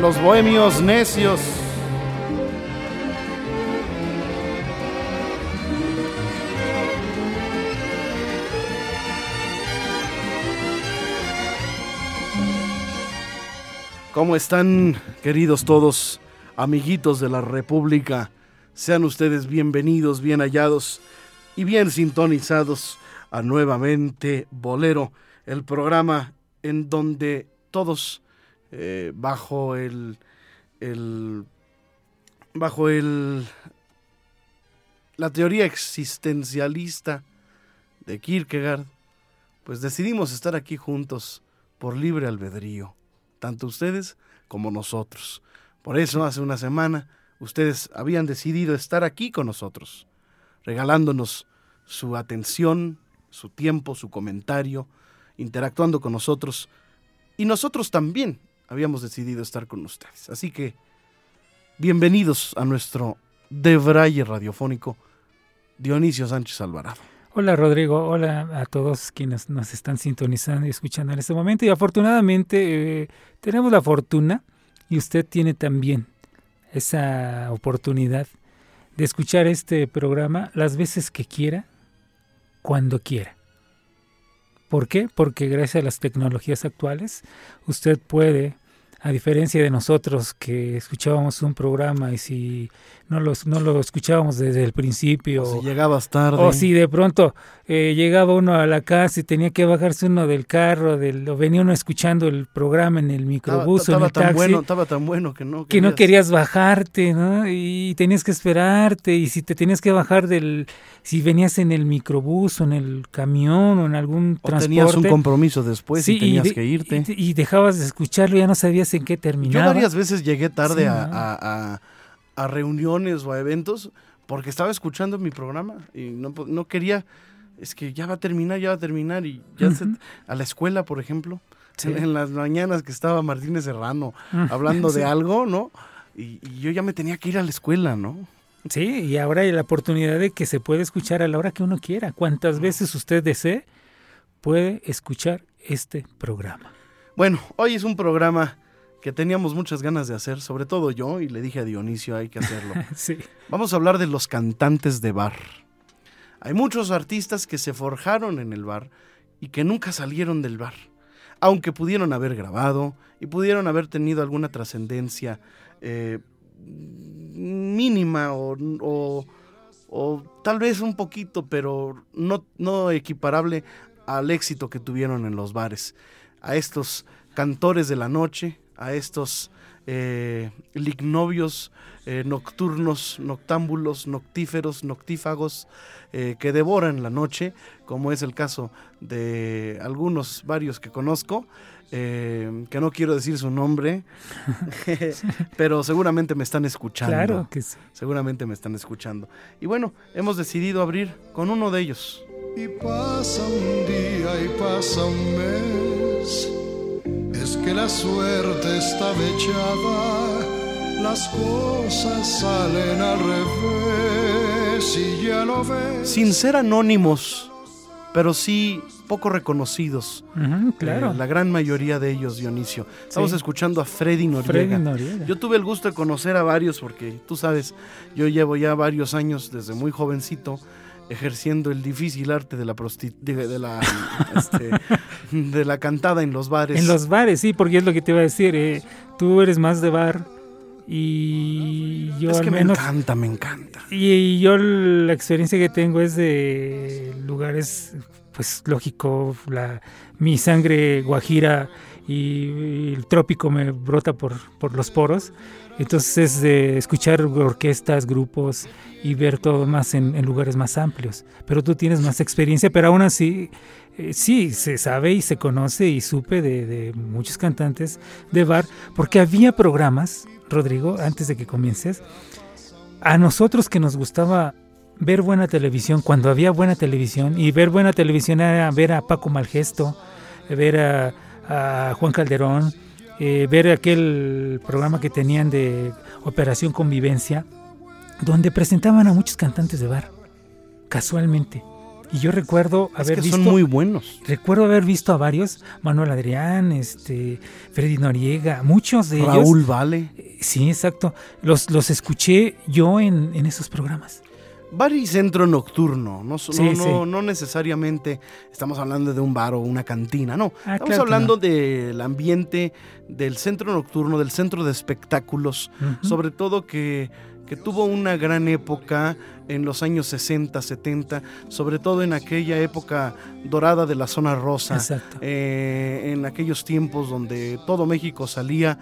Los bohemios necios. ¿Cómo están, queridos todos, amiguitos de la República? Sean ustedes bienvenidos, bien hallados y bien sintonizados a nuevamente Bolero, el programa en donde todos eh, bajo el, el bajo el la teoría existencialista de Kierkegaard, pues decidimos estar aquí juntos por libre albedrío, tanto ustedes como nosotros. Por eso hace una semana ustedes habían decidido estar aquí con nosotros, regalándonos su atención, su tiempo, su comentario, interactuando con nosotros y nosotros también habíamos decidido estar con ustedes. Así que, bienvenidos a nuestro Debraye radiofónico, Dionisio Sánchez Alvarado. Hola Rodrigo, hola a todos quienes nos están sintonizando y escuchando en este momento. Y afortunadamente eh, tenemos la fortuna, y usted tiene también esa oportunidad de escuchar este programa las veces que quiera, cuando quiera. ¿Por qué? Porque gracias a las tecnologías actuales usted puede, a diferencia de nosotros que escuchábamos un programa y si no lo, no lo escuchábamos desde el principio. O si llegabas tarde. O si de pronto eh, llegaba uno a la casa y tenía que bajarse uno del carro, del, o venía uno escuchando el programa en el microbús estaba, o en el tan taxi, bueno, estaba tan bueno que no que no querías bajarte, ¿no? Y tenías que esperarte y si te tenías que bajar del si venías en el microbús o en el camión o en algún o transporte. tenías un compromiso después Sí, y tenías de- que irte. Y, y dejabas de escucharlo, ya no sabías en qué Yo terminaba. varias veces llegué tarde Sí, a, ¿no? a- a- a reuniones o a eventos porque estaba escuchando mi programa y no, quería, es que ya va a terminar, ya va a terminar y ya se- a la escuela, por ejemplo, Sí. en, en las mañanas que estaba Martínez Serrano Mm, hablando de algo, ¿no? Y, y yo ya me tenía que ir a la escuela, ¿no? Sí, y ahora hay la oportunidad de que se puede escuchar a la hora que uno quiera. Cuantas veces usted desee, puede escuchar este programa. Bueno, hoy es un programa que teníamos muchas ganas de hacer, sobre todo yo, y le dije a Dionisio, hay que hacerlo. Sí. Vamos a hablar de los cantantes de bar. Hay muchos artistas que se forjaron en el bar y que nunca salieron del bar, aunque pudieron haber grabado y pudieron haber tenido alguna trascendencia eh, mínima o, o- o tal vez un poquito, pero no, no equiparable al éxito que tuvieron en los bares. A estos cantores de la noche, a estos eh, lignovios eh, nocturnos, noctámbulos, noctíferos, noctífagos, eh, que devoran la noche, como es el caso de algunos, varios que conozco, eh, que no quiero decir su nombre, pero seguramente me están escuchando. Claro que sí. Seguramente me están escuchando. Y bueno, hemos decidido abrir con uno de ellos. Y pasa un día y pasa un mes. Es que la suerte está echada, las cosas salen al revés y ya lo ves. Sin ser anónimos, pero sí poco reconocidos. Ujú, claro. Eh, la gran mayoría de ellos, Dionisio. Estamos Sí. escuchando a Freddy Noriega. Freddy Noriega. Yo tuve el gusto de conocer a varios porque tú sabes, yo llevo ya varios años desde muy jovencito ejerciendo el difícil arte de la prosti- de, de la este, de la cantada en los bares. En los bares, sí, porque es lo que te iba a decir. eh, tú eres más de bar y yo es al que menos... me encanta, me encanta. Y yo la experiencia que tengo es de lugares, pues lógico, la, mi sangre guajira y, el trópico me brota por, por los poros. Entonces es de escuchar orquestas, grupos y ver todo más en, en lugares más amplios. Pero tú tienes más experiencia, pero aún así, eh, sí, se sabe y se conoce y supe de, de muchos cantantes de bar, porque había programas, Rodrigo, antes de que comiences, a nosotros que nos gustaba ver buena televisión, cuando había buena televisión, y ver buena televisión era ver a Paco Malgesto, ver a, a Juan Calderón, eh, ver aquel programa que tenían de Operación Convivencia, donde presentaban a muchos cantantes de bar, casualmente. Y yo recuerdo Es haber que visto son muy buenos. recuerdo haber visto a varios, Manuel Adrián, este, Freddy Noriega, muchos de ellos. Raúl Vale. Sí, exacto. Los, los escuché yo en, en esos programas. Bar y centro nocturno, no, Sí, no, sí. no, no necesariamente estamos hablando de un bar o una cantina, no. Ah, estamos claro hablando no. del ambiente del centro nocturno, del centro de espectáculos, sobre todo que, que tuvo una gran época en los años 60, 70, sobre todo en aquella época dorada de la zona rosa, Exacto. eh, en aquellos tiempos donde todo México salía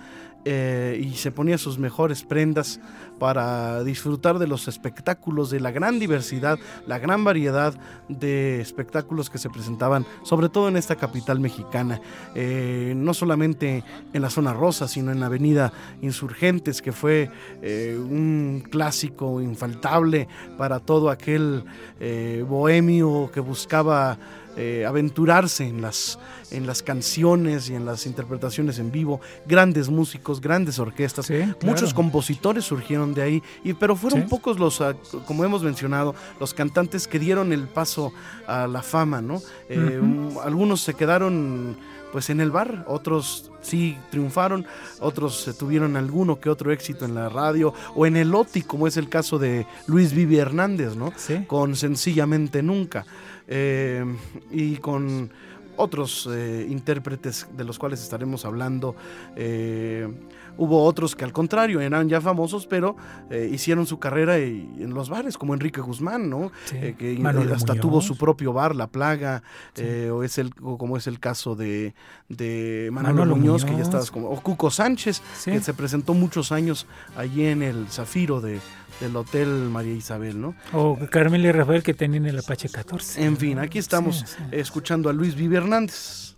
eh, y se ponía sus mejores prendas para disfrutar de los espectáculos, de la gran diversidad, la gran variedad de espectáculos que se presentaban, sobre todo en esta capital mexicana, eh, no solamente en la zona rosa, sino en la avenida Insurgentes, que fue eh, un clásico infaltable para todo aquel bohemio que buscaba eh, aventurarse en las, en las canciones y en las interpretaciones en vivo, grandes músicos, grandes orquestas, Sí, claro. muchos compositores surgieron de ahí, y, pero fueron Sí. pocos los, ah, como hemos mencionado, los cantantes que dieron el paso a la fama, ¿no? Eh. Algunos se quedaron pues en el bar, otros sí triunfaron, otros tuvieron alguno que otro éxito en la radio o en el OTI, como es el caso de Luis Vivi Hernández, ¿no? Sí. con Sencillamente Nunca. Eh, y con otros eh, intérpretes de los cuales estaremos hablando. eh, hubo otros que al contrario eran ya famosos, pero eh, hicieron su carrera y- en los bares, como Enrique Guzmán, ¿no? Sí. Eh, que Manolo hasta Muñoz. tuvo su propio bar, La Plaga, Sí. eh, o es el, o como es el caso de, de Manolo, Manolo Muñoz, que ya estabas como, o Cuco Sánchez, Sí. que se presentó muchos años allí en el Zafiro de, del Hotel María Isabel, ¿no? O Carmela y Rafael que tenían el Apache 14. En fin, aquí estamos Sí, sí. escuchando a Luis Vivi Hernández.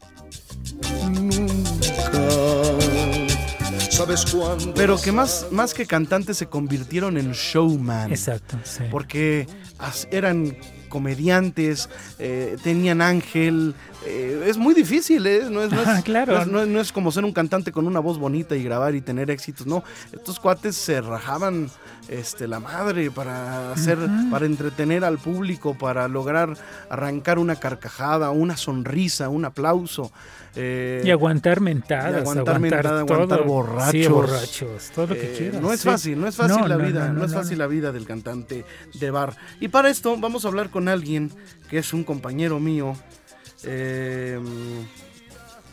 ¿Sabes cuándo? Pero que más, más que cantantes se convirtieron en showman. Exacto, sí. Porque eran comediantes, eh, tenían ángel. Eh, es muy difícil, ¿eh? No es, no, es, claro. no es- no es- no es como ser un cantante con una voz bonita y grabar y tener éxitos. No, estos cuates se rajaban este, la madre para hacer, para entretener al público, para lograr arrancar una carcajada, una sonrisa, un aplauso. eh, Y aguantar mentadas, y aguantar aguantar, mentada, todo. aguantar Sí, borrachos. borrachos, todo lo que Eh, quieras. no es sí. fácil, no es fácil la vida, no, es fácil la vida del cantante de bar. Y para esto vamos a hablar con alguien que es un compañero mío, eh,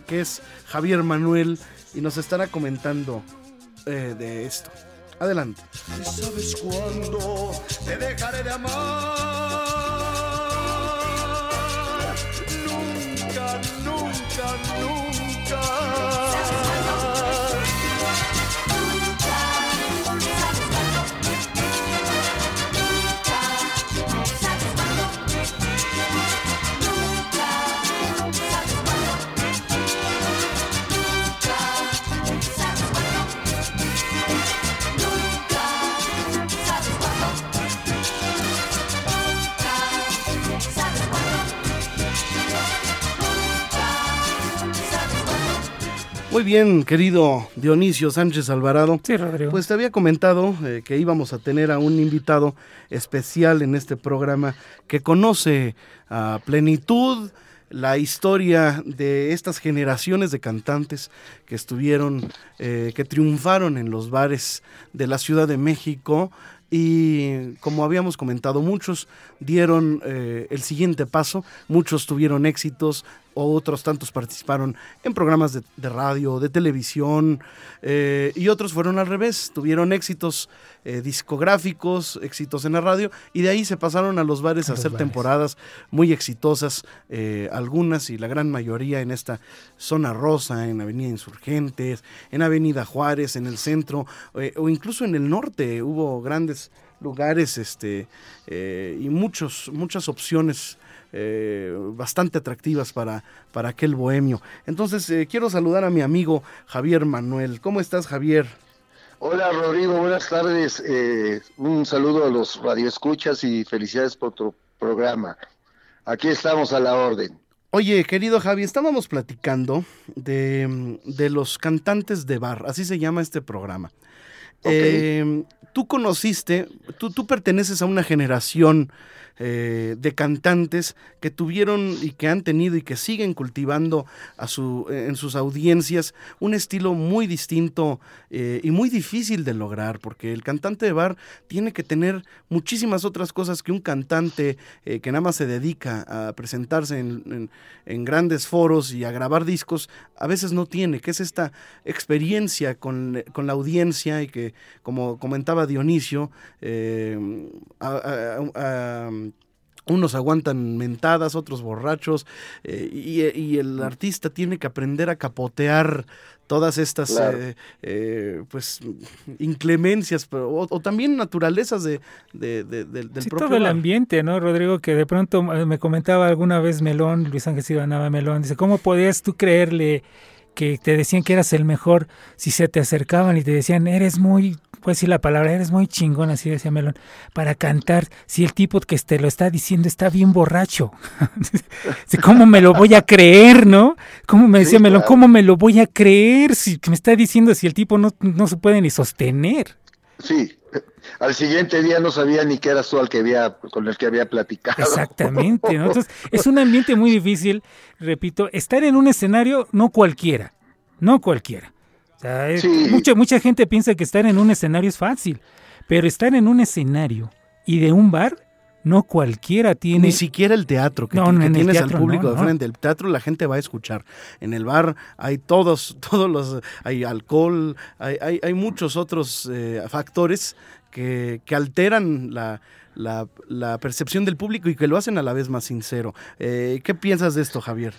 que es Javier Manuel, y nos estará comentando eh, de esto. Adelante. ¿Y sabes cuándo te dejaré de amar? Nunca, nunca, nunca. Muy bien, querido Dionisio Sánchez Alvarado. Sí, Rodrigo. Pues te había comentado eh, que íbamos a tener a un invitado especial en este programa que conoce a plenitud la historia de estas generaciones de cantantes que estuvieron, eh, que triunfaron en los bares de la Ciudad de México y como habíamos comentado, muchos dieron eh, el siguiente paso, muchos tuvieron éxitos, otros tantos participaron en programas de, radio, de televisión, eh, y otros fueron al revés, tuvieron éxitos eh, discográficos, éxitos en la radio, y de ahí se pasaron a los bares a, hacer temporadas muy exitosas, eh, algunas y la gran mayoría en esta zona rosa, en Avenida Insurgentes, en Avenida Juárez, en el centro, o incluso en el norte, hubo grandes lugares este, y muchos, muchas opciones eh, bastante atractivas para, para aquel bohemio. Entonces, eh, quiero saludar a mi amigo Javier Manuel. ¿Cómo estás, Javier? Hola, Rodrigo, buenas tardes. Eh, un saludo a los radioescuchas y felicidades por tu programa. Aquí estamos a la orden. Oye, querido Javi, estábamos platicando de, de los cantantes de bar, así se llama este programa. tú conociste, tú, tú perteneces a una generación eh, de cantantes que tuvieron y que han tenido y que siguen cultivando a su, eh, en sus audiencias un estilo muy distinto eh, y muy difícil de lograr, porque el cantante de bar tiene que tener muchísimas otras cosas que un cantante que nada más se dedica a presentarse en, grandes foros y a grabar discos, a veces no tiene, que es esta experiencia con, la audiencia y que, como comentaba Dionisio, a, unos aguantan mentadas, otros borrachos, eh, y, el artista tiene que aprender a capotear todas estas eh, eh, pues inclemencias o, también naturalezas de, del sí, propio todo el ambiente no Rodrigo que de pronto me comentaba alguna vez Melón Luis Ángel Silva Nava Melón dice cómo podías tú creerle que te decían que eras el mejor si se te acercaban y te decían eres muy pues decir la palabra, eres muy chingón, así decía Melón, para cantar, si el tipo que te lo está diciendo está bien borracho. ¿Cómo me lo voy a creer, no? ¿Cómo me decía Melón, cómo me lo voy a creer si me está diciendo si el tipo no, no se puede ni sostener? Sí, al siguiente día no sabía ni qué era tú al que había, con el que había platicado. Exactamente, Entonces, es un ambiente muy difícil, repito, estar en un escenario no cualquiera, no cualquiera. Mucha, mucha gente piensa que estar en un escenario es fácil, pero estar en un escenario y de un bar no cualquiera tiene. Ni siquiera el teatro, que, tienes al público de frente. El teatro la gente va a escuchar. En el bar hay todos, todos los. Hay alcohol, hay, hay, hay muchos otros eh, factores que, que alteran la, la, la, percepción del público y que lo hacen a la vez más sincero. Eh, ¿Qué piensas de esto, Javier?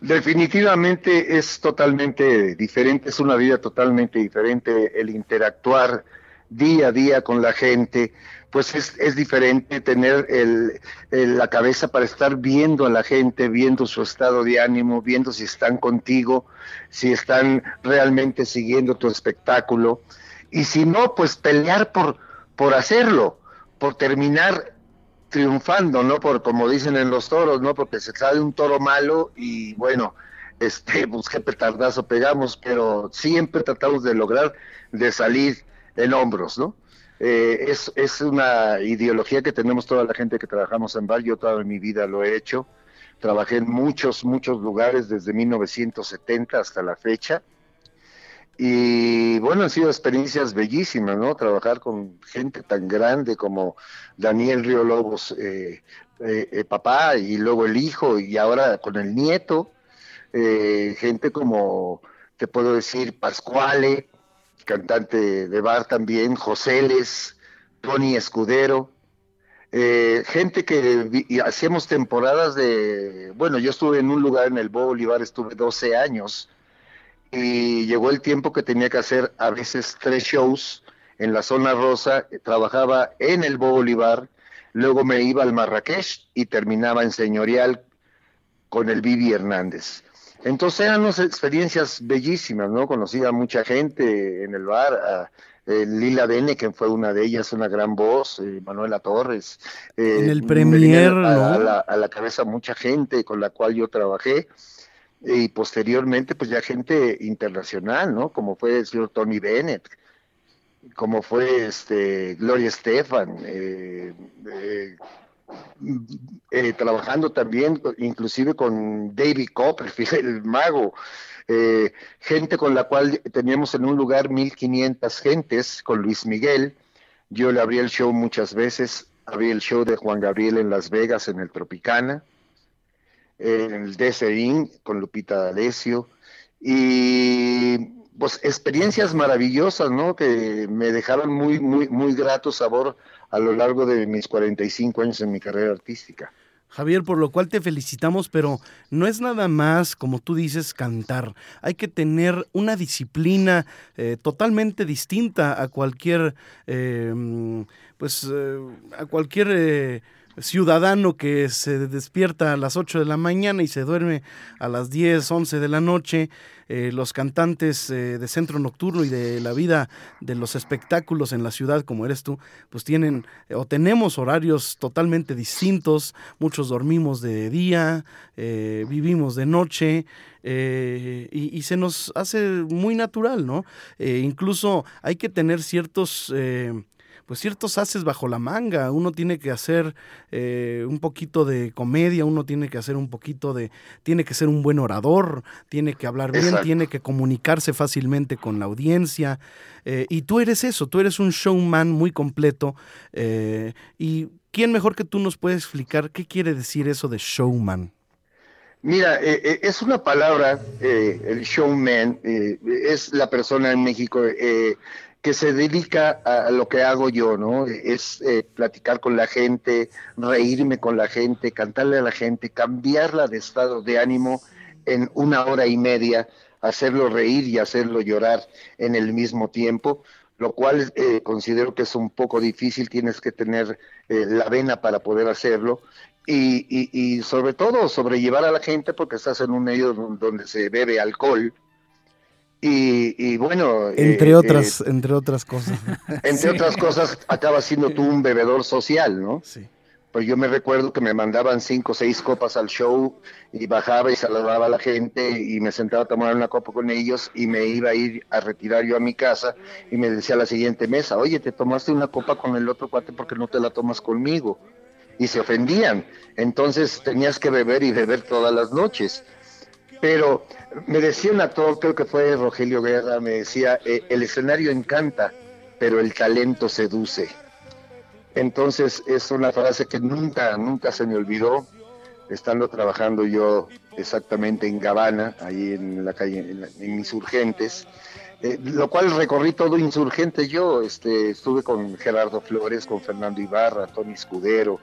Definitivamente es totalmente diferente, es una vida totalmente diferente el interactuar día a día con la gente, pues es, diferente tener el, la cabeza para estar viendo a la gente, viendo su estado de ánimo, viendo si están contigo, si están realmente siguiendo tu espectáculo, y si no, pues pelear por, por hacerlo por terminar triunfando, ¿no? Por como dicen en los toros, ¿no? Porque se sale un toro malo y bueno, este, pues qué petardazo pegamos, pero siempre tratamos de lograr de salir en hombros, ¿no? Eh, es, es una ideología que tenemos toda la gente que trabajamos en bar, yo toda mi vida lo he hecho, trabajé en muchos, muchos lugares desde 1970 hasta la fecha, y bueno, han sido experiencias bellísimas, ¿no? Trabajar con gente tan grande como Daniel Río Lobos, eh, eh, papá, y luego el hijo, y ahora con el nieto, gente como, te puedo decir, Pascuale, cantante de bar también, Joseles, Tony Escudero, gente que hacíamos temporadas de, bueno, yo estuve en un lugar en el Bolívar, estuve 12 años, y llegó el tiempo que tenía que hacer a veces tres shows en la zona rosa, trabajaba en el Bolívar, luego me iba al Marrakech y terminaba en Señorial con el Vivi Hernández. Entonces eran unas experiencias bellísimas, ¿no? Conocí a mucha gente en el bar, a eh, Lila fue una de ellas, una gran voz, eh, Manuela Torres. Eh, en el Premier, a, la, a la cabeza mucha gente con la cual yo trabajé y posteriormente pues ya gente internacional, ¿no? Como fue el señor Tony Bennett, como fue este Gloria Estefan, eh, eh, eh, trabajando también inclusive con David Copperfield, el mago, gente con la cual teníamos en un lugar 1500 gentes, con Luis Miguel, yo le abrí el show muchas veces, abrí el show de Juan Gabriel en Las Vegas, en el Tropicana, en el DCIN con Lupita D'Alessio, y pues experiencias maravillosas, ¿no? Que me dejaron muy, muy, muy grato sabor a lo largo de mis 45 años en mi carrera artística. Javier, por lo cual te felicitamos, pero no es nada más, como tú dices, cantar. Hay que tener una disciplina eh, totalmente distinta a cualquier, eh, pues, eh, a cualquier ciudadano que se despierta a las 8 de la mañana y se duerme a las 10, 11 de la noche, eh, los cantantes eh, de centro nocturno y de la vida de los espectáculos en la ciudad como eres tú, pues tienen o tenemos horarios totalmente distintos, muchos dormimos de día, eh, vivimos de noche. y, se nos hace muy natural, ¿no? incluso hay que tener ciertos pues ciertos haces bajo la manga. Uno tiene que hacer eh, un poquito de comedia, uno tiene que hacer un poquito de, tiene que ser un buen orador, tiene que hablar bien, tiene que comunicarse fácilmente con la audiencia. Eh, y tú eres eso, tú eres un showman muy completo. Eh, y quién mejor que tú nos puede explicar qué quiere decir eso de showman. Mira, es una palabra, el showman, es la persona en México que se dedica a, lo que hago yo, ¿no? Es eh, platicar con la gente, reírme con la gente, cantarle a la gente, cambiarla de estado de ánimo en una hora y media, hacerlo reír y hacerlo llorar en el mismo tiempo, lo cual eh, considero que es un poco difícil, tienes que tener eh, la vena para poder hacerlo. Y, y, y, sobre todo sobrellevar a la gente porque estás en un medio donde se bebe alcohol, y, bueno. Entre eh, otras, eh, entre otras cosas. Entre otras cosas, acaba siendo tú un bebedor social, ¿no? Sí. Pues yo me recuerdo que me mandaban cinco o seis copas al show y bajaba y saludaba a la gente y me sentaba a tomar una copa con ellos y me iba a ir a retirar yo a mi casa y me decía a la siguiente mesa, oye, te tomaste una copa con el otro cuate porque no te la tomas conmigo. Y se ofendían. Entonces tenías que beber y beber todas las noches. Pero me decía un actor, creo que fue Rogelio Guerra, me decía, eh, el escenario encanta, pero el talento seduce. Entonces es una frase que nunca, nunca se me olvidó, estando trabajando yo exactamente en Gabana, ahí en la calle, en, Insurgentes, eh, lo cual recorrí todo Insurgente yo, este, estuve con Gerardo Flores, con Fernando Ibarra, Tony Escudero,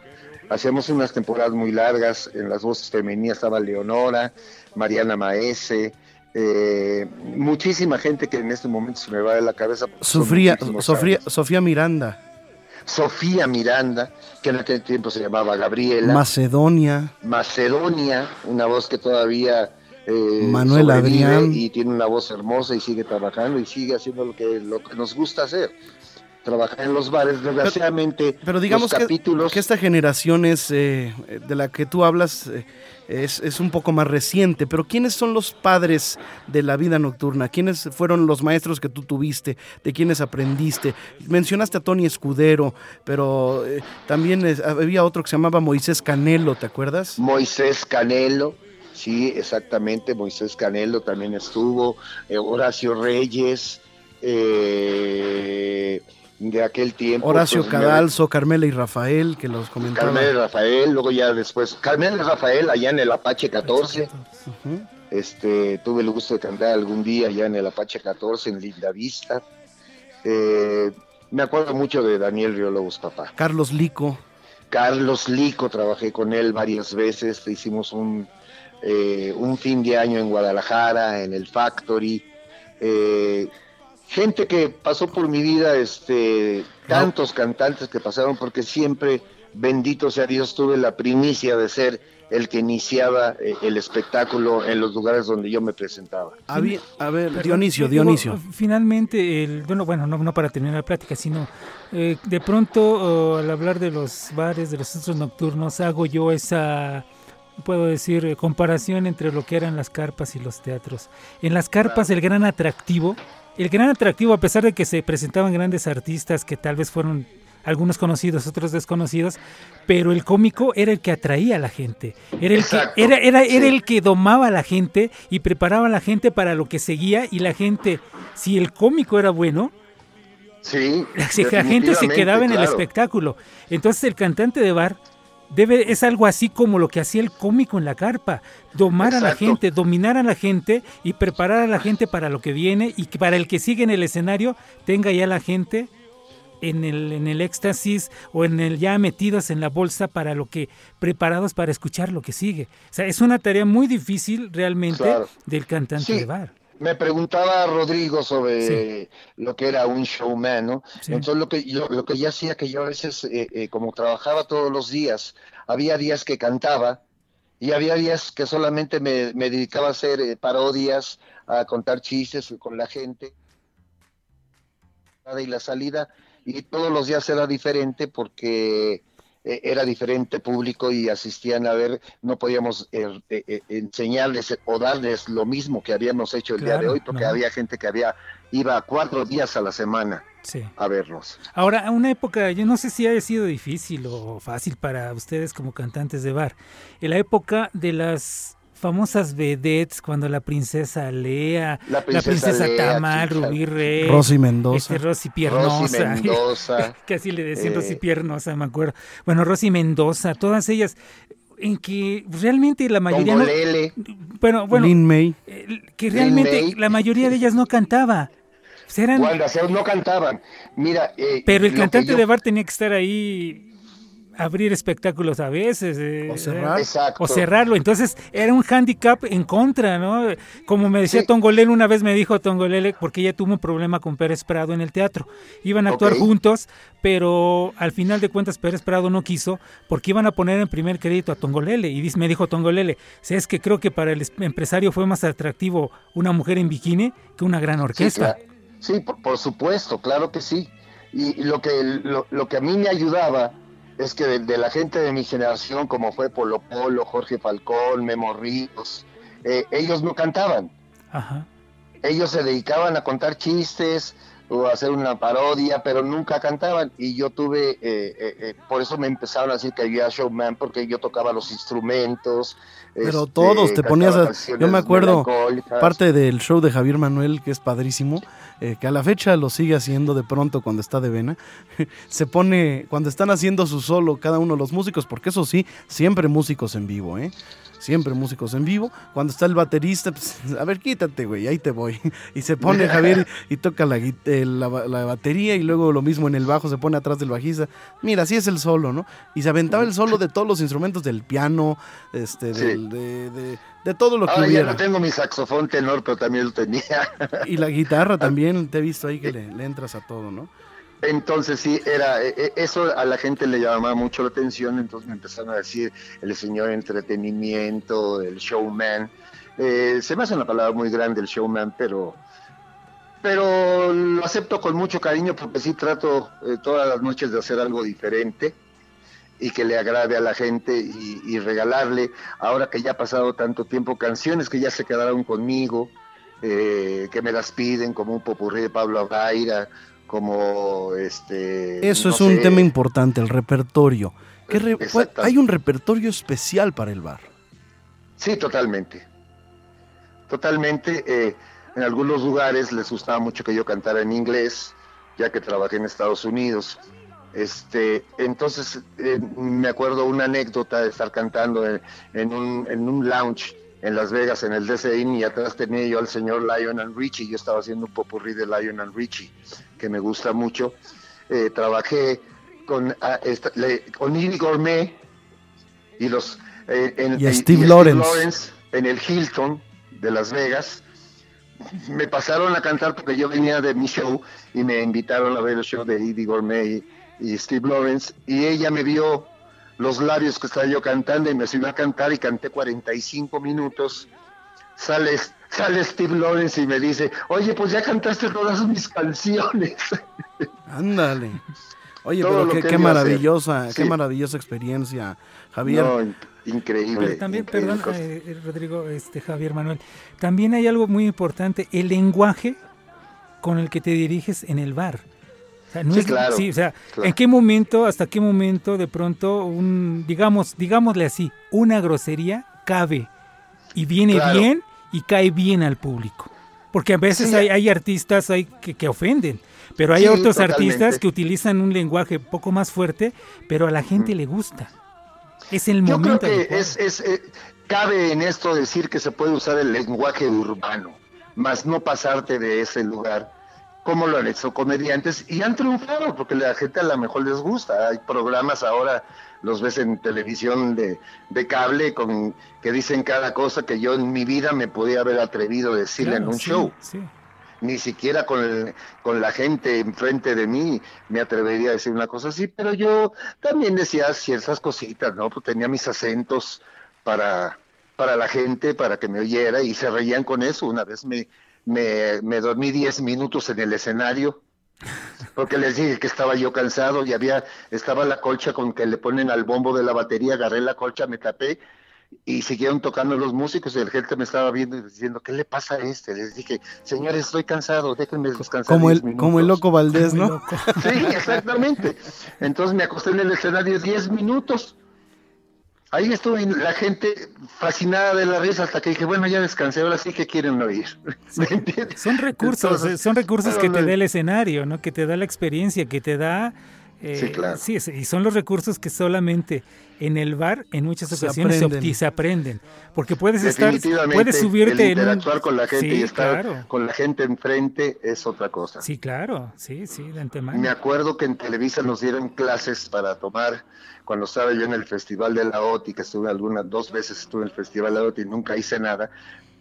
hacíamos unas temporadas muy largas, en las voces femeninas estaba Leonora, Mariana Maese, eh, muchísima gente que en este momento se me va de la cabeza. Sofía, Sofía, Sofía Miranda. Sofía Miranda, que en aquel tiempo se llamaba Gabriela. Macedonia. Macedonia, una voz que todavía eh, Manuel Adrián. y tiene una voz hermosa y sigue trabajando y sigue haciendo lo que, lo que nos gusta hacer trabajar en los bares, desgraciadamente. Pero, digamos que, que, esta generación es, eh, de la que tú hablas eh, es, un poco más reciente, pero ¿quiénes son los padres de la vida nocturna? ¿Quiénes fueron los maestros que tú tuviste? ¿De quiénes aprendiste? Mencionaste a Tony Escudero, pero eh, también había otro que se llamaba Moisés Canelo, ¿te acuerdas? Moisés Canelo. Sí, exactamente, Moisés Canelo también estuvo, Horacio Reyes, eh, de aquel tiempo. Horacio pues, Cadalso, Carmela y Rafael, que los comentaban. Carmela y Rafael, luego ya después, Carmela y Rafael allá en el Apache 14. este, tuve el gusto de cantar algún día allá en el Apache 14, en Linda Vista. Eh, me acuerdo mucho de Daniel Riolobos, papá. Carlos Lico. Carlos Lico, trabajé con él varias veces, hicimos un, eh, un fin de año en Guadalajara, en el Factory. Eh, gente que pasó por mi vida, este, tantos cantantes que pasaron, porque siempre, bendito sea Dios, tuve la primicia de ser el que iniciaba eh, el espectáculo en los lugares donde yo me presentaba. A ver, Dionisio, Dionisio. Finalmente, el, bueno, bueno no, no para terminar la plática, sino eh, de pronto al hablar de los bares, de los centros nocturnos, hago yo esa puedo decir, comparación entre lo que eran las carpas y los teatros. En las carpas el gran atractivo, el gran atractivo, a pesar de que se presentaban grandes artistas que tal vez fueron algunos conocidos, otros desconocidos, pero el cómico era el que atraía a la gente, era el que era, era, era el que domaba a la gente y preparaba a la gente para lo que seguía y la gente, si el cómico era bueno, sí, la, gente se quedaba en el espectáculo. Entonces el cantante de bar debe es algo así como lo que hacía el cómico en la carpa, domar a la gente, dominar a la gente y preparar a la gente para lo que viene y que para el que sigue en el escenario tenga ya la gente en el, en el éxtasis o en el ya metidos en la bolsa para lo que preparados para escuchar lo que sigue. O sea, es una tarea muy difícil realmente del cantante de bar. Me preguntaba Rodrigo sobre lo que era un showman, ¿no? Entonces lo que yo, lo que ya hacía que yo a veces, eh, eh, como trabajaba todos los días, había días que cantaba y había días que solamente me, dedicaba a hacer eh, parodias, a contar chistes con la gente. Y la salida y todos los días era diferente porque era diferente público y asistían a ver, no podíamos eh, eh, enseñarles o darles lo mismo que habíamos hecho el día de hoy, porque había gente que había iba cuatro días a la semana a verlos. Ahora, una época, yo no sé si haya sido difícil o fácil para ustedes como cantantes de bar, en la época de las famosas vedettes cuando la princesa Lea, la princesa, Tamal, Rubí Rey, Rosy Mendoza, este, Rosy Piernosa, Mendoza, casi le decían Rosy eh, Piernosa, me acuerdo. Bueno, Rosy Mendoza, todas ellas en que realmente la mayoría no, bueno, bueno, May. Eh, que realmente la mayoría de ellas no cantaba. Eran, Cuando no cantaban. Mira, eh, pero el cantante de bar tenía que estar ahí abrir espectáculos a veces. Eh, o, cerrar. o cerrarlo. Entonces era un handicap en contra, ¿no? Como me decía Tongolele, una vez me dijo Tongolele, porque ella tuvo un problema con Pérez Prado en el teatro. Iban a actuar juntos, pero al final de cuentas Pérez Prado no quiso porque iban a poner en primer crédito a Tongolele. Y me dijo Tongolele, es que creo que para el empresario fue más atractivo una mujer en bikini que una gran orquesta. Sí, por, supuesto, claro que sí. Y lo que, lo, lo que a mí me ayudaba es que de, la gente de mi generación, como fue Polo Polo, Jorge Falcón, Memo Ríos, eh, ellos no cantaban. Ellos se dedicaban a contar chistes o a hacer una parodia, pero nunca cantaban. Y yo tuve, eh, eh, por eso me empezaron a decir que había showman, porque yo tocaba los instrumentos. Pero este, todos te ponías a... Yo me acuerdo, parte del show de Javier Manuel, que es padrísimo, eh, que a la fecha lo sigue haciendo de pronto cuando está de vena, se pone, cuando están haciendo su solo cada uno de los músicos, porque eso sí, siempre músicos en vivo, ¿eh? siempre músicos en vivo. Cuando está el baterista, pues, a ver, quítate, güey, ahí te voy. Y se pone Javier y toca la, eh, la, batería y luego lo mismo en el bajo, se pone atrás del bajista. Mira, así es el solo, ¿no? Y se aventaba el solo de todos los instrumentos, del piano, este, de, de, todo lo que Ahora hubiera. ya no tengo mi saxofón tenor, pero también lo tenía. Y la guitarra también, te he visto ahí que le, le entras a todo, ¿no? Entonces sí, era e, e, eso a la gente le llamaba mucho la atención, entonces me empezaron a decir el señor entretenimiento, el showman. Eh, se me hace una palabra muy grande el showman, pero, pero lo acepto con mucho cariño porque sí trato eh, todas las noches de hacer algo diferente y que le agrade a la gente y, regalarle, ahora que ya ha pasado tanto tiempo, canciones que ya se quedaron conmigo, eh, que me las piden, como un popurrí de Pablo Abaira, como este... Eso es un tema importante, el repertorio. ¿Hay un repertorio especial para el bar? Sí, totalmente. Totalmente. Eh, en algunos lugares les gustaba mucho que yo cantara en inglés, ya que trabajé en Estados Unidos. Este, entonces eh, me acuerdo una anécdota de estar cantando en, un, en un lounge en Las Vegas, en el DCIN, y atrás tenía yo al señor Lionel Richie, yo estaba haciendo un popurrí de Lionel Richie, que me gusta mucho. Eh, trabajé con, ah, con Gourmet y los... Eh, en, y Steve, Lawrence. en el Hilton de Las Vegas. Me pasaron a cantar porque yo venía de mi show y me invitaron a ver el show de Eddie Gourmet y Steve Lawrence y ella me vio los labios que estaba yo cantando y me subí a cantar y canté 45 minutos. Sale, sale Steve Lawrence y me dice, oye, pues ya cantaste todas mis canciones. Ándale. Oye, pero qué, maravillosa, qué maravillosa experiencia, Javier. increíble. también, perdón, eh, eh, Rodrigo, este Javier Manuel, también hay algo muy importante, el lenguaje con el que te diriges en el bar. Sí, claro, o sea, ¿en qué momento, hasta qué momento de pronto un, digamos, digámosle así, una grosería cabe y viene bien y cae bien al público? Porque a veces hay, hay, artistas hay que, que ofenden, pero hay otros artistas que utilizan un lenguaje poco más fuerte, pero a la gente le gusta. Es el momento. Yo creo que es, es eh, cabe en esto decir que se puede usar el lenguaje urbano, más no pasarte de ese lugar, como lo han hecho comediantes y han triunfado, porque la gente a lo mejor les gusta. Hay programas ahora, los ves en televisión de, de cable, con que dicen cada cosa que yo en mi vida me podía haber atrevido a decirle en un show. Ni siquiera con, con la gente enfrente de mí me atrevería a decir una cosa así, pero yo también decía ciertas cositas, ¿no? Pues tenía mis acentos para, para la gente, para que me oyera y se reían con eso. Una vez me, me, dormí 10 minutos en el escenario porque les dije que estaba yo cansado y había, estaba la colcha con que le ponen al bombo de la batería, agarré la colcha, me tapé y siguieron tocando los músicos y el gente me estaba viendo y diciendo, ¿qué le pasa a este? Les dije, señores, estoy cansado, déjenme descansar. Como el, como el loco Valdés, ¿no? Sí, exactamente. Entonces me acosté en el escenario 10 minutos Ahí estuve la gente fascinada de la risa hasta que dije, bueno, ya descansé, ahora sí que quieren oír. son recursos, eh, son recursos que te da el escenario, ¿no? Que te da la experiencia, que te da... Eh, sí, claro. Sí, y son los recursos que solamente en el bar en muchas ocasiones se aprenden. Se, aprenden porque puedes estar, puedes subirte el interactuar con la gente y estar con la gente enfrente es otra cosa. Sí, claro, sí, sí, de antemano. Me acuerdo que en Televisa nos dieron clases para tomar cuando estaba yo en el Festival de la OTI, que estuve algunas, dos veces estuve en el Festival de la OTI y nunca hice nada,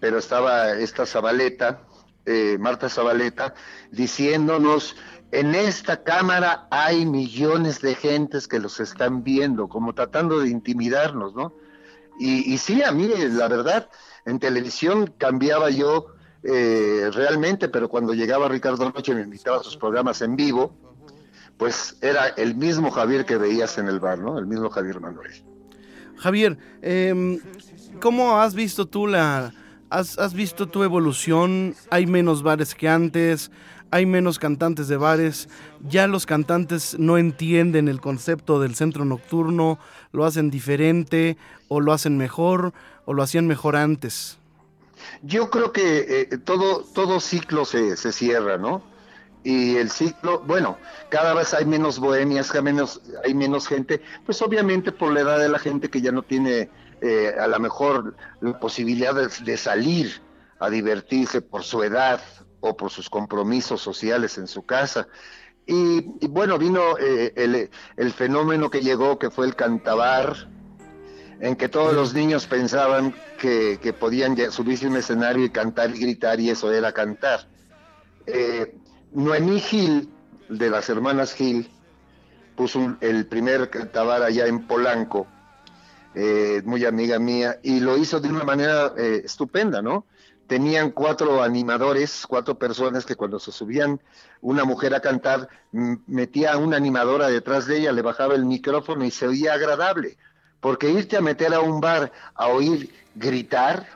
pero estaba esta Zabaleta, eh, Marta Zabaleta, diciéndonos, en esta cámara hay millones de gentes que los están viendo, como tratando de intimidarnos, ¿no? Y, y sí, a mí, la verdad, en televisión cambiaba yo eh, realmente, pero cuando llegaba Ricardo Noche me invitaba a sus programas en vivo, pues era el mismo Javier que veías en el bar, ¿no? El mismo Javier Manuel. Javier, eh, ¿cómo has visto tú la... Has, has, visto tu evolución? ¿Hay menos bares que antes? ¿Hay menos cantantes de bares? ¿Ya los cantantes no entienden el concepto del centro nocturno? ¿Lo hacen diferente? ¿O lo hacen mejor? ¿O lo hacían mejor antes? Yo creo que eh, todo, todo ciclo se, se cierra, ¿no? y el ciclo, bueno, cada vez hay menos bohemias, hay menos, hay menos gente, pues obviamente por la edad de la gente que ya no tiene eh, a lo mejor la posibilidad de, salir a divertirse por su edad o por sus compromisos sociales en su casa. Y, bueno, vino eh, el, el, fenómeno que llegó, que fue el cantabar, en que todos los niños pensaban que, que podían subirse a un escenario y cantar y gritar, y eso era cantar. Eh, Noemí Gil, de las hermanas Gil, puso el primer cantabar allá en Polanco, eh, muy amiga mía, y lo hizo de una manera eh, estupenda, ¿no? Tenían cuatro animadores, cuatro personas que cuando se subían una mujer a cantar, metía a una animadora detrás de ella, le bajaba el micrófono y se oía agradable, porque irte a meter a un bar a oír gritar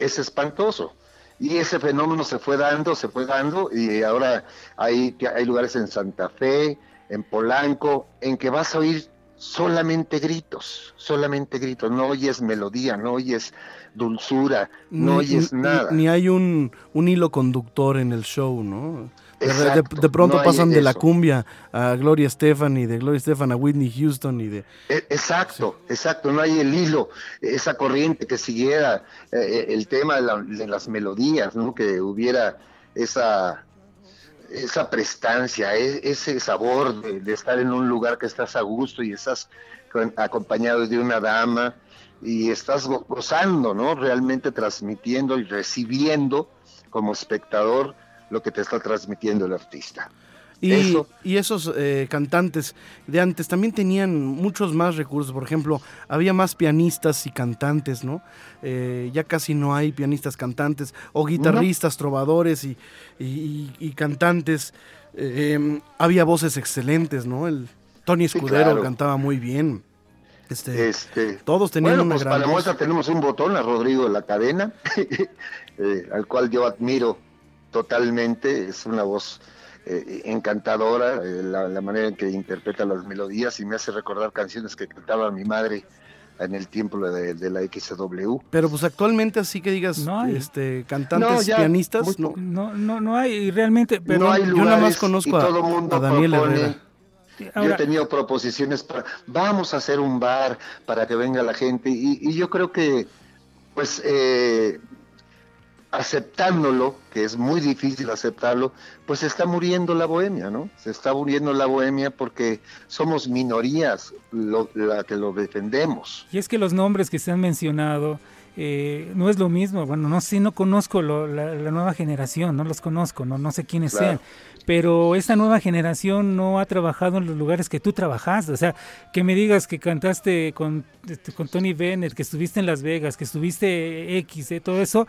es espantoso. Y ese fenómeno se fue dando, se fue dando, y ahora hay, hay lugares en Santa Fe, en Polanco, en que vas a oír solamente gritos, solamente gritos, no oyes melodía, no oyes dulzura, no oyes nada. Ni, hay un, un, hilo conductor en el show, ¿no? de, pronto pasan de la cumbia a Gloria Estefan y de Gloria Estefan a Whitney Houston y de... E, exacto, exacto, no hay el hilo, esa corriente que siguiera eh, eh, el tema de, las melodías, ¿no? Que hubiera esa esa prestancia, e, ese sabor de, estar en un lugar que estás a gusto y estás acompañado de una dama y estás gozando, ¿no? Realmente transmitiendo y recibiendo como espectador lo que te está transmitiendo el artista. Y, y esos eh, cantantes de antes también tenían muchos más recursos. Por ejemplo, había más pianistas y cantantes, ¿no? Eh, ya casi no hay pianistas cantantes o guitarristas, trovadores y, y, cantantes. Eh, em, había voces excelentes, ¿no? El Tony Escudero cantaba muy bien. Este, este, todos tenían bueno, una pues para muestra tenemos un botón a Rodrigo de la cadena, eh, al cual yo admiro totalmente, es una voz eh, encantadora, eh, la, manera en que interpreta las melodías y me hace recordar canciones que cantaba mi madre en el tiempo de, la XW. Pero pues actualmente así que digas, este, cantantes, pianistas, no. no. no, no, hay realmente, pero yo nada más conozco a, a, Daniel Herrera yo he tenido proposiciones para, vamos a hacer un bar para que venga la gente y, yo creo que, pues, eh, aceptándolo, que es muy difícil aceptarlo, pues se está muriendo la bohemia, ¿no? Se está muriendo la bohemia porque somos minorías la que lo defendemos. Y es que los nombres que se han mencionado, eh, no es lo mismo. Bueno, no sé, no conozco la, nueva generación, no los conozco, no, no sé quiénes sean. Pero esta nueva generación no ha trabajado en los lugares que tú trabajaste. O sea, que me digas que cantaste con, este, con Tony Bennett, que estuviste en Las Vegas, que estuviste X, eh, todo eso.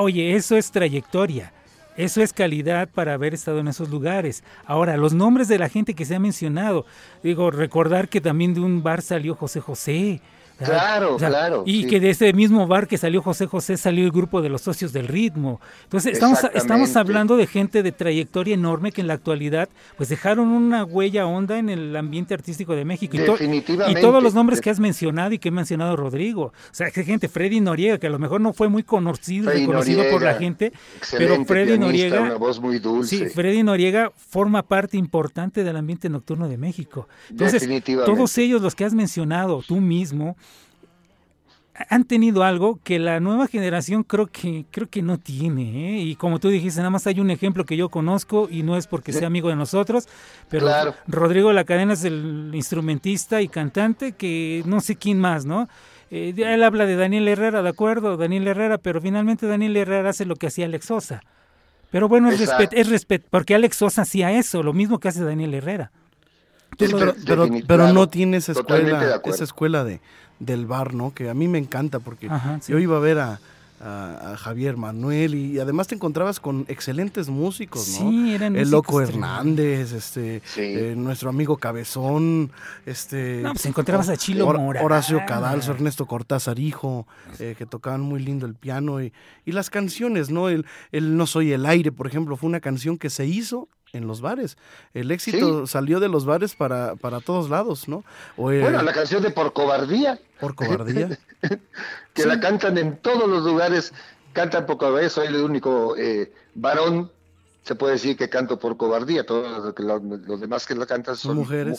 Oye, eso es trayectoria. Eso es calidad para haber estado en esos lugares. Ahora, los nombres de la gente que se ha mencionado. Digo, recordar que también de un bar salió José José. Claro, claro. Y que de ese mismo bar que salió José José salió el grupo de los socios del ritmo. Entonces, estamos, estamos hablando de gente de trayectoria enorme que en la actualidad pues dejaron una huella honda en el ambiente artístico de México. Definitivamente. Y, todos los nombres que has mencionado y que ha mencionado Rodrigo. O sea, que gente, Freddy Noriega, que a lo mejor no fue muy conocido, reconocido por la gente, pero Freddy Noriega. Una voz muy dulce. Sí, Freddy Noriega forma parte importante del ambiente nocturno de México. Entonces, todos ellos, los que has mencionado, tú mismo, han tenido algo que la nueva generación creo que creo que no tiene ¿eh? y como tú dijiste nada más hay un ejemplo que yo conozco y no es porque sea amigo de nosotros pero Rodrigo La Cadena es el instrumentista y cantante que no sé quién más no eh, él habla de Daniel Herrera de acuerdo Daniel Herrera pero finalmente Daniel Herrera hace lo que hacía Alex Sosa. Pero bueno es respeto es respeto porque Alex Sosa hacía eso lo mismo que hace Daniel Herrera. Pero, pero, no tiene esa escuela, esa escuela de, del bar, ¿no? Que a mí me encanta porque yo iba a ver a, Javier Manuel y además te encontrabas con excelentes músicos, ¿no? Sí, eran El Loco Hernández, este, eh, nuestro amigo Cabezón, este... No, pues encontrabas a Chilo Mora. Horacio Cadalso, Ernesto Cortázar, hijo, eh, que tocaban muy lindo el piano y, y las canciones, ¿no? El, el No Soy el Aire, por ejemplo, fue una canción que se hizo en los bares. El éxito salió de los bares para, para todos lados, ¿no? bueno, la canción de Por Cobardía. Por Cobardía. que la cantan en todos los lugares. Cantan por cobardía, soy el único eh, varón, se puede decir que canto por cobardía. Todos los, demás que la cantan son, mujeres,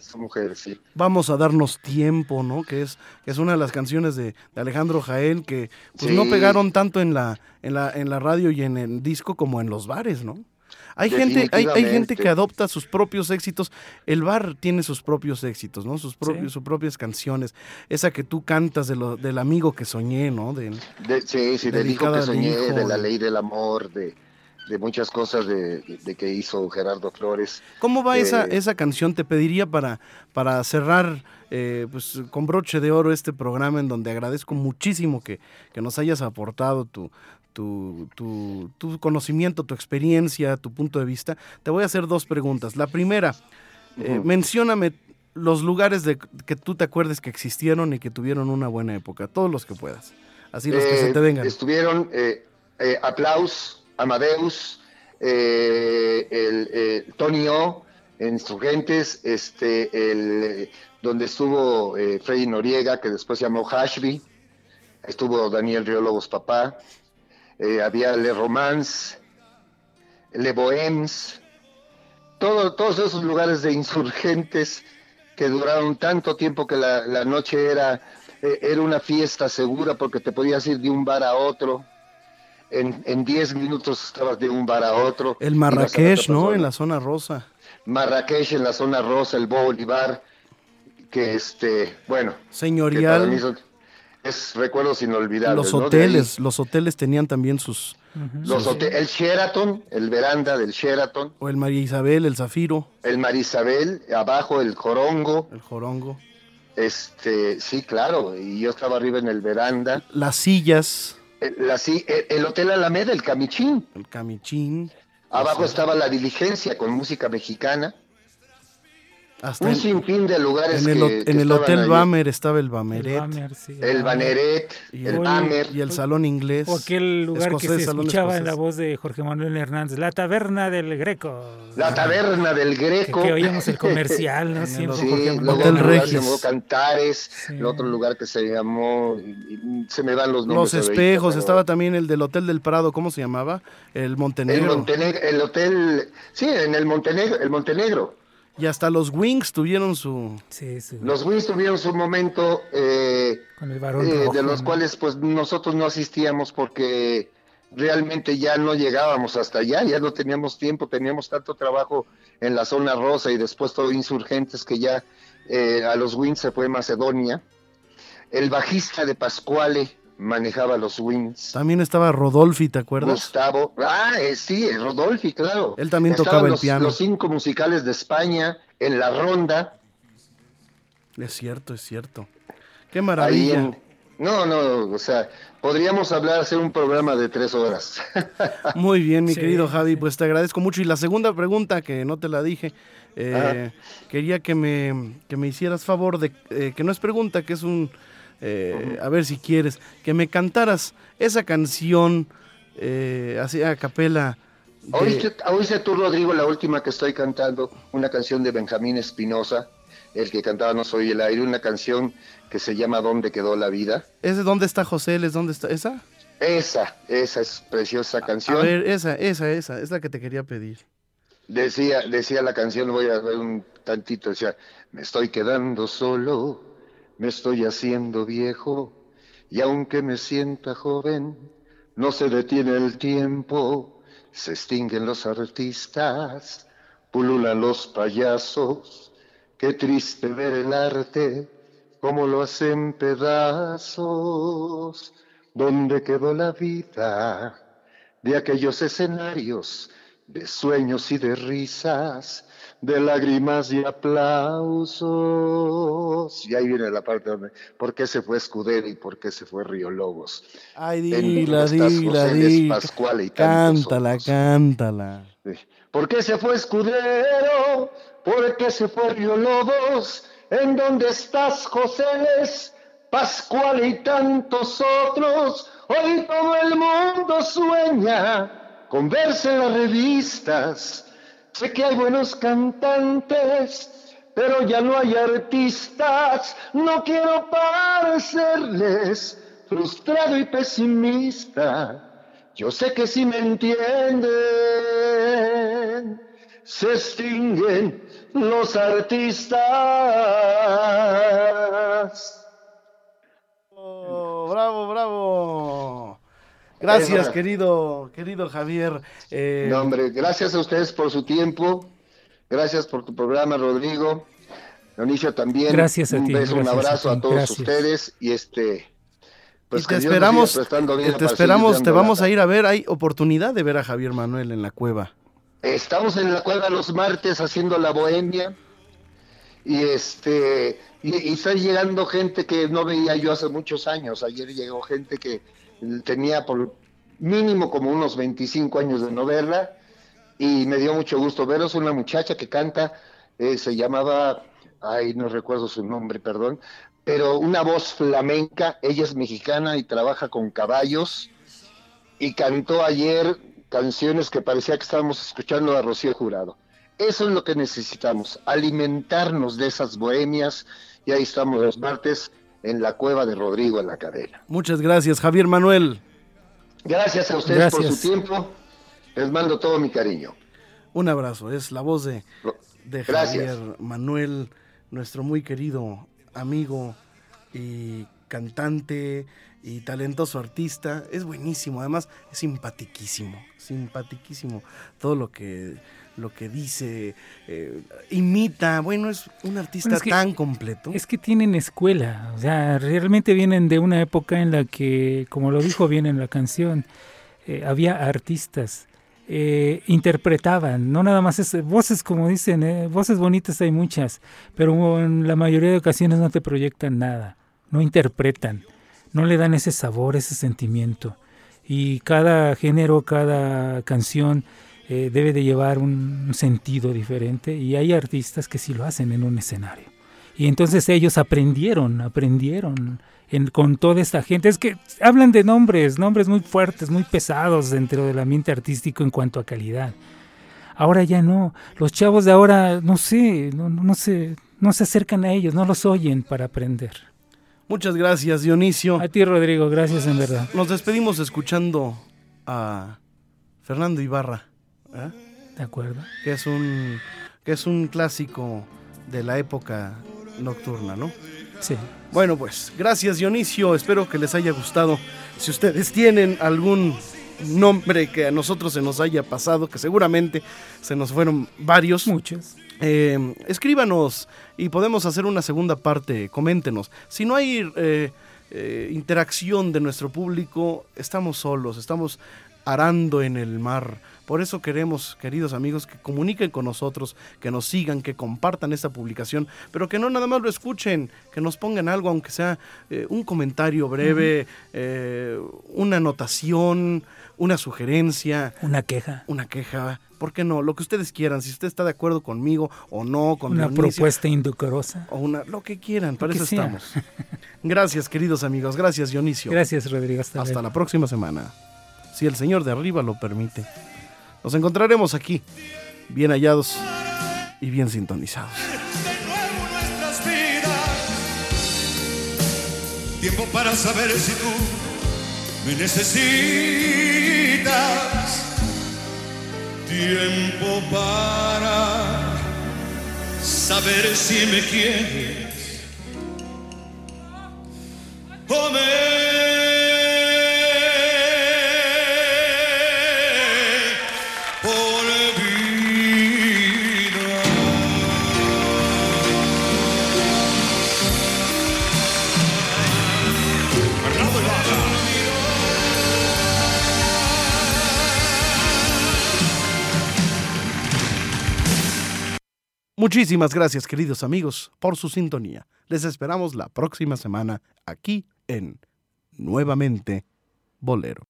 Son mujeres, sí. Vamos a darnos tiempo, ¿no? Que es, que es una de las canciones de, Alejandro Jaén que pues, no pegaron tanto en la, en, la, en la radio y en el disco como en los bares, ¿no? Hay gente, hay, hay, gente que adopta sus propios éxitos. El bar tiene sus propios éxitos, ¿no? Sus propios, sus propias canciones. Esa que tú cantas de lo, del amigo que soñé, ¿no? De, sí, sí, del hijo que soñé, de la ley del amor, de, de muchas cosas de, que hizo Gerardo Flores. ¿Cómo va esa, eh, esa canción? Te pediría para, para cerrar eh, pues, con broche de oro este programa en donde agradezco muchísimo que, que nos hayas aportado tu, tu, tu, conocimiento, tu experiencia, tu punto de vista, te voy a hacer dos preguntas. La primera, eh, mencióname los lugares de, que tú te acuerdes que existieron y que tuvieron una buena época, todos los que puedas. Así los que se te vengan. Estuvieron eh, eh, Aplaus, Amadeus, el, Tony O, en Insurgentes, este, el, donde estuvo Freddy Noriega, que después se llamó Hashby, estuvo Daniel Riólogos Papá, eh, había Le Romance, Le Bohems, todo, todos esos lugares de insurgentes que duraron tanto tiempo que la, noche era, eh, era una fiesta segura porque te podías ir de un bar a otro. En 10 minutos estabas de un bar a otro. El Marrakech, ¿no? En la zona rosa. Marrakech en la zona rosa, el Bolívar, que este, bueno. Señorial es recuerdos inolvidables. Los hoteles, los hoteles tenían también sus... los el Sheraton, el veranda del Sheraton. O el María Isabel, el Zafiro. El María Isabel, abajo el Jorongo. El Jorongo. Este, sí, claro, y yo estaba arriba en el veranda. Las sillas. El, la, el, Hotel Alameda, el Camichín. El Camichín. Abajo estaba la diligencia con música mexicana. Un sinfín de lugares en el, que, en el Hotel Bamer estaba el Bameret. El, Baneret, el, el Bamer. Y el Salón Inglés. O aquel lugar que se escuchaba en la voz de Jorge Manuel Hernández, la Taberna del Greco. La Taberna del Greco. Que, oíamos el comercial, ¿no? Siempre sí, luego Hotel lugar se llamó Cantares, el otro lugar que se llamó, se me dan los nombres. Los Espejos, estaba también el del Hotel del Prado, ¿cómo se llamaba? El Montenegro. El Montenegro, el Hotel, sí, en el Montenegro, el Montenegro. Y hasta los Wings tuvieron su... Sí, sí. Los Wings tuvieron su momento eh, Con el varón eh, de los cuales pues nosotros no asistíamos porque realmente ya no llegábamos hasta allá, ya no teníamos tiempo, teníamos tanto trabajo en la zona rosa y después todo insurgentes que ya eh, a los Wings se fue Macedonia. El bajista de Pascuale manejaba los Wings. También estaba Rodolfi, ¿te acuerdas? Gustavo, ah, eh, sí, Rodolfi, claro. Él también tocaba el piano. Los cinco musicales de España en la ronda. Es cierto, es cierto. Qué maravilla. no, no, o sea, podríamos hablar, hacer un programa de tres horas. Muy bien, mi querido Javi, pues te agradezco mucho. Y la segunda pregunta, que no te la dije, eh, quería que me, que me hicieras favor de, eh, que no es pregunta, que es un eh, a ver si quieres, que me cantaras esa canción eh, así a capela. ¿Oíste, tú, Rodrigo, la última que estoy cantando? Una canción de Benjamín Espinosa, el que cantaba No Soy el Aire, una canción que se llama ¿Dónde quedó la vida? ¿Es de dónde está José? ¿Es dónde está esa? Esa, esa es preciosa canción. A ver, esa, esa, esa, es la que te quería pedir. Decía, decía la canción, voy a ver un tantito, decía, me estoy quedando solo me estoy haciendo viejo y aunque me sienta joven, no se detiene el tiempo, se extinguen los artistas, pululan los payasos, qué triste ver el arte, como lo hacen pedazos, ¿dónde quedó la vida de aquellos escenarios de sueños y de risas? de lágrimas y aplausos. Y ahí viene la parte donde, ¿por qué se fue Escudero y por qué se fue Río Lobos? Ay, dila, dila, dila. cántala, cántala. ¿Por qué se fue Escudero? ¿Por qué se fue Río Lobos? ¿En dónde estás, José? Pascual y tantos otros? Hoy todo el mundo sueña con verse en las revistas Sé que hay buenos cantantes, pero ya no hay artistas. No quiero parecerles frustrado y pesimista. Yo sé que si me entienden, se extinguen los artistas. Oh, bravo, bravo. Gracias, querido, querido Javier. Eh, no, hombre, gracias a ustedes por su tiempo. Gracias por tu programa, Rodrigo. Dionisio también. Gracias a un ti. Beso, un abrazo a, todos ustedes y este. Pues te esperamos, te esperamos, te vamos a ir a ver. Hay oportunidad de ver a Javier Manuel en la cueva. Estamos en la cueva los martes haciendo la bohemia y este y, y, está llegando gente que no veía yo hace muchos años. Ayer llegó gente que tenía por mínimo como unos 25 años de no verla y me dio mucho gusto veros. Una muchacha que canta, eh, se llamaba, ay, no recuerdo su nombre, perdón, pero una voz flamenca, ella es mexicana y trabaja con caballos y cantó ayer canciones que parecía que estábamos escuchando a Rocío Jurado. Eso es lo que necesitamos, alimentarnos de esas bohemias y ahí estamos los martes en la cueva de Rodrigo en la cadena. Muchas gracias, Javier Manuel. Gracias a ustedes por su tiempo. Les mando todo mi cariño. Un abrazo. Es la voz de, de Javier Manuel, nuestro muy querido amigo y cantante y talentoso artista. Es buenísimo, además es simpatiquísimo, simpatiquísimo todo lo que lo que dice, eh, imita, bueno, es un artista tan completo. Es que tienen escuela, o sea, realmente vienen de una época en la que, como lo dijo bien en la canción, eh, había artistas. Eh, interpretaban, no nada más es, voces como dicen, voces bonitas hay muchas, pero en la mayoría de ocasiones no te proyectan nada, no interpretan, no le dan ese sabor, ese sentimiento. Y cada género, cada canción eh, debe de llevar un, sentido diferente y hay artistas que sí lo hacen en un escenario. Y entonces ellos aprendieron, aprendieron con toda esta gente. Es que hablan de nombres, nombres muy fuertes, muy pesados dentro del ambiente artístico en cuanto a calidad. Ahora ya no, los chavos de ahora, no sé, no, no, se, no se acercan a ellos, no los oyen para aprender. Muchas gracias, Dionisio. A ti, Rodrigo, gracias en verdad. Nos despedimos escuchando a Fernando Ibarra. De acuerdo. Que es un que es un clásico de la época nocturna, ¿no? Sí. Bueno, pues gracias Dionisio, espero que les haya gustado. Si ustedes tienen algún nombre que a nosotros se nos haya pasado, que seguramente se nos fueron varios. Muchos. Eh, escríbanos y podemos hacer una segunda parte, coméntenos. Si no hay eh, eh, interacción de nuestro público, estamos solos, estamos arando en el mar por eso queremos, queridos amigos, que comuniquen con nosotros, que nos sigan, que compartan esta publicación, pero que no nada más lo escuchen, que nos pongan algo, aunque sea eh, un comentario breve, eh, una anotación, una sugerencia. Una queja. Una queja. ¿Por qué no? Lo que ustedes quieran. Si usted está de acuerdo conmigo o no, con Una propuesta indecorosa. O una, lo que quieran, para eso estamos. Gracias, queridos amigos. Gracias, Dionisio. Gracias, Rodrigo. Hasta la próxima semana. Si el Señor de arriba lo permite. Nos encontraremos aquí, bien hallados y bien sintonizados. De nuevo nuestras vidas. Tiempo para saber si tú me necesitas. Tiempo para saber si me quieres. O Muchísimas gracias, queridos amigos, por su sintonía. Les esperamos la próxima semana aquí en Nuevamente Bolero.